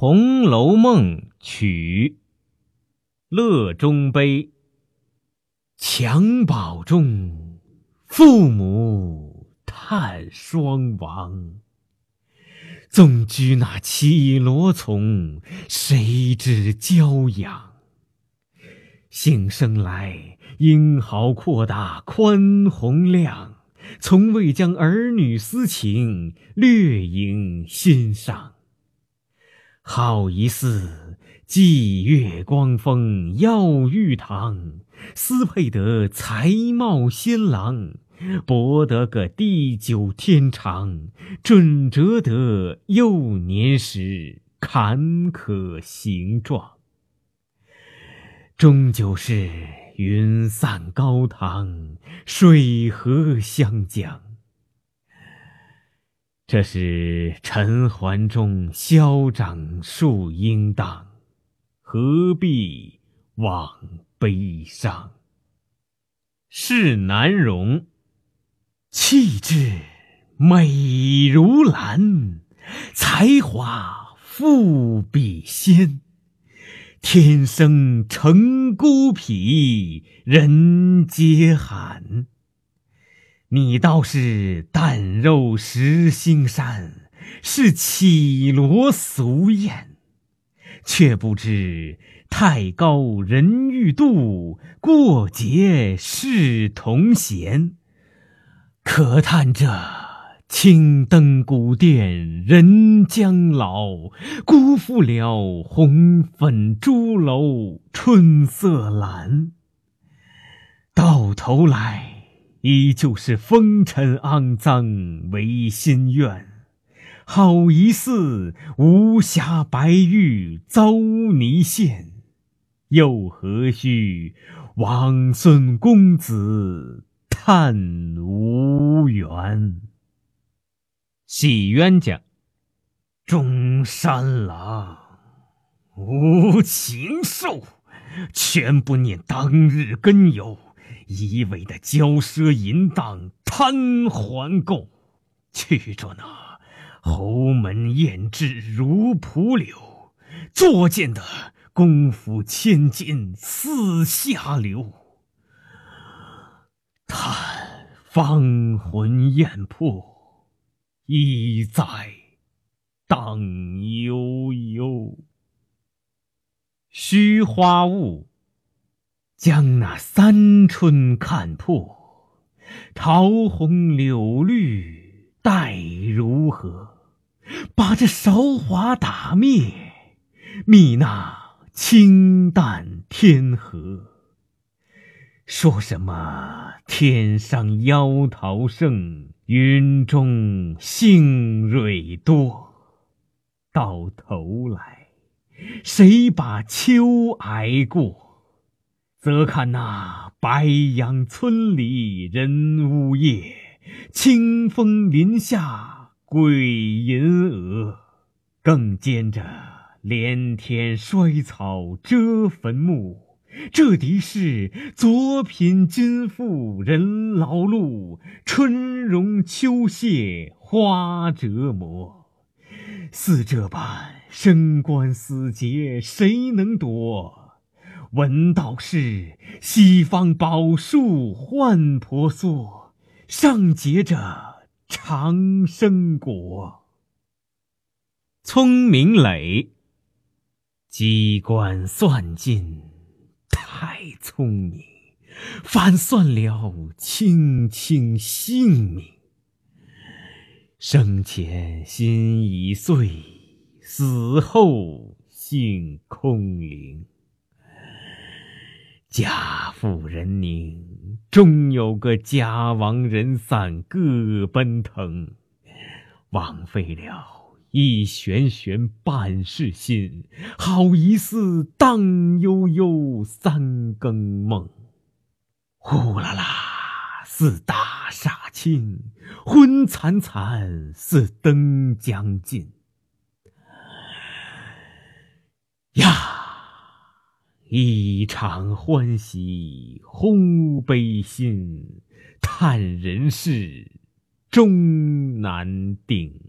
红楼梦》曲，乐中悲。襁褓中，父母叹双亡。纵居那绮罗丛，谁知娇养？幸生来英豪阔大宽宏量，从未将儿女私情略萦心上。好一似霁月光风耀玉堂，斯配得才貌仙郎，博得个地久天长，准折得幼年时坎坷形状。终究是云散高堂，水合湘江。这是尘寰中消长树应当，何必枉悲伤？世难容，气质美如兰，才华富比仙，天生成孤僻，人皆罕。你倒是淡肉食腥膻，是绮罗俗艳，却不知太高人欲度，过节是同弦。可叹这青灯古殿人将老，辜负了红粉朱楼春色阑。到头来。依旧是风尘肮脏为心愿，好一似无瑕白玉遭泥陷，又何须王孙公子叹无缘？喜冤家，中山狼，无情兽，全不念当日根由。一味的骄奢淫荡、贪欢垢，去着那侯门艳质如蒲柳，作践的功夫千金似下流。叹芳魂艳魄，一在荡悠悠。虚花雾。将那三春看破，桃红柳绿待如何？把这韶华打灭，觅那清淡天河。说什么天上妖桃盛，云中杏蕊多？到头来，谁把秋挨过？则看那白杨村里人呜咽，清风林下鬼吟蛾，更兼着连天衰草遮坟墓。这敌是左贫今富人劳碌，春荣秋谢花折磨。似这般升官死节，谁能躲？闻道是西方宝树幻婆娑，上结着长生果。聪明磊，机关算尽太聪明，反算了卿卿性命。生前心已碎，死后性空灵。家富人宁，终有个家亡人散各奔腾，枉费了一悬悬半世心，好一似荡悠悠三更梦。呼啦啦似大厦倾，昏惨惨似灯将尽。呀！一场欢喜轰悲心，叹人世终难定。